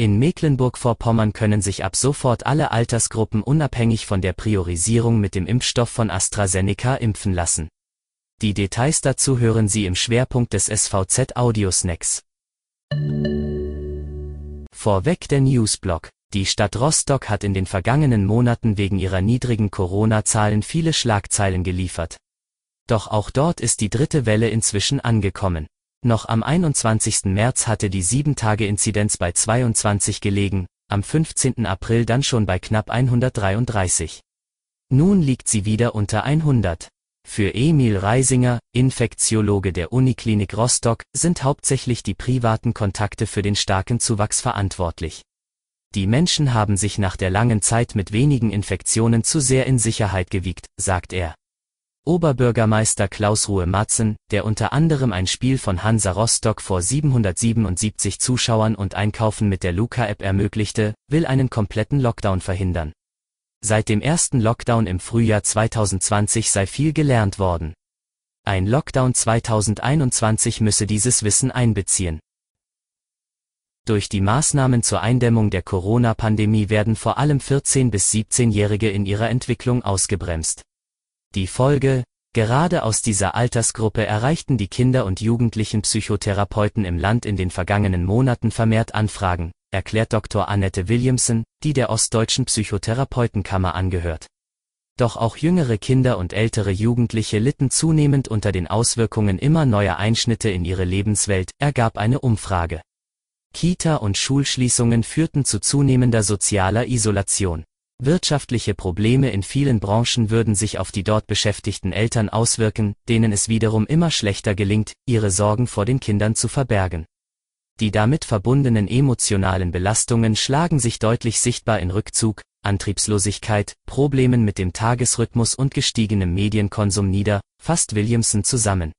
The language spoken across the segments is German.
In Mecklenburg-Vorpommern können sich ab sofort alle Altersgruppen unabhängig von der Priorisierung mit dem Impfstoff von AstraZeneca impfen lassen. Die Details dazu hören Sie im Schwerpunkt des SVZ Audiosnacks. Vorweg der Newsblock. Die Stadt Rostock hat in den vergangenen Monaten wegen ihrer niedrigen Corona-Zahlen viele Schlagzeilen geliefert. Doch auch dort ist die dritte Welle inzwischen angekommen. Noch am 21. März hatte die 7-Tage-Inzidenz bei 22 gelegen, am 15. April dann schon bei knapp 133. Nun liegt sie wieder unter 100. Für Emil Reisinger, Infektiologe der Uniklinik Rostock, sind hauptsächlich die privaten Kontakte für den starken Zuwachs verantwortlich. Die Menschen haben sich nach der langen Zeit mit wenigen Infektionen zu sehr in Sicherheit gewiegt, sagt er. Oberbürgermeister Klaus Ruhe Matzen, der unter anderem ein Spiel von Hansa Rostock vor 777 Zuschauern und Einkaufen mit der Luca-App ermöglichte, will einen kompletten Lockdown verhindern. Seit dem ersten Lockdown im Frühjahr 2020 sei viel gelernt worden. Ein Lockdown 2021 müsse dieses Wissen einbeziehen. Durch die Maßnahmen zur Eindämmung der Corona-Pandemie werden vor allem 14- bis 17-Jährige in ihrer Entwicklung ausgebremst. Die Folge, gerade aus dieser Altersgruppe erreichten die Kinder- und Jugendlichen Psychotherapeuten im Land in den vergangenen Monaten vermehrt Anfragen, erklärt Dr. Annette Williamson, die der Ostdeutschen Psychotherapeutenkammer angehört. Doch auch jüngere Kinder und ältere Jugendliche litten zunehmend unter den Auswirkungen immer neuer Einschnitte in ihre Lebenswelt, ergab eine Umfrage. Kita- und Schulschließungen führten zu zunehmender sozialer Isolation. Wirtschaftliche Probleme in vielen Branchen würden sich auf die dort beschäftigten Eltern auswirken, denen es wiederum immer schlechter gelingt, ihre Sorgen vor den Kindern zu verbergen. Die damit verbundenen emotionalen Belastungen schlagen sich deutlich sichtbar in Rückzug, Antriebslosigkeit, Problemen mit dem Tagesrhythmus und gestiegenem Medienkonsum nieder, fasst Williamson zusammen.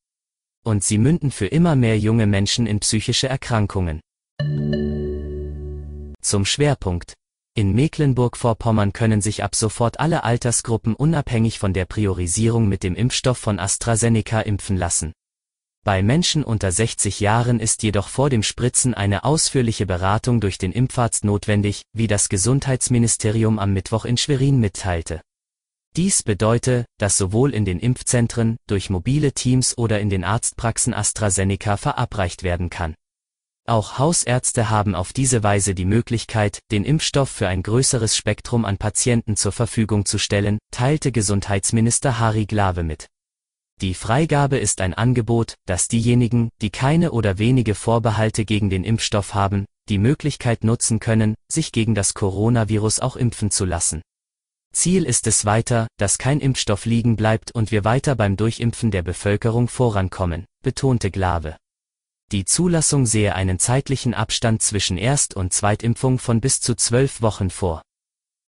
Und sie münden für immer mehr junge Menschen in psychische Erkrankungen. Zum Schwerpunkt in Mecklenburg-Vorpommern können sich ab sofort alle Altersgruppen unabhängig von der Priorisierung mit dem Impfstoff von AstraZeneca impfen lassen. Bei Menschen unter 60 Jahren ist jedoch vor dem Spritzen eine ausführliche Beratung durch den Impfarzt notwendig, wie das Gesundheitsministerium am Mittwoch in Schwerin mitteilte. Dies bedeutet, dass sowohl in den Impfzentren, durch mobile Teams oder in den Arztpraxen AstraZeneca verabreicht werden kann. Auch Hausärzte haben auf diese Weise die Möglichkeit, den Impfstoff für ein größeres Spektrum an Patienten zur Verfügung zu stellen, teilte Gesundheitsminister Harry Glawe mit. Die Freigabe ist ein Angebot, das diejenigen, die keine oder wenige Vorbehalte gegen den Impfstoff haben, die Möglichkeit nutzen können, sich gegen das Coronavirus auch impfen zu lassen. Ziel ist es weiter, dass kein Impfstoff liegen bleibt und wir weiter beim Durchimpfen der Bevölkerung vorankommen, betonte Glawe. Die Zulassung sehe einen zeitlichen Abstand zwischen Erst- und Zweitimpfung von bis zu zwölf Wochen vor.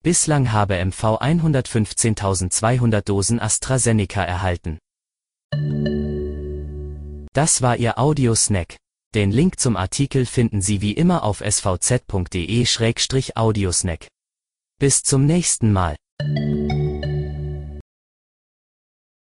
Bislang habe MV 115.200 Dosen AstraZeneca erhalten. Das war Ihr Audiosnack. Den Link zum Artikel finden Sie wie immer auf svz.de-audiosnack. Bis zum nächsten Mal.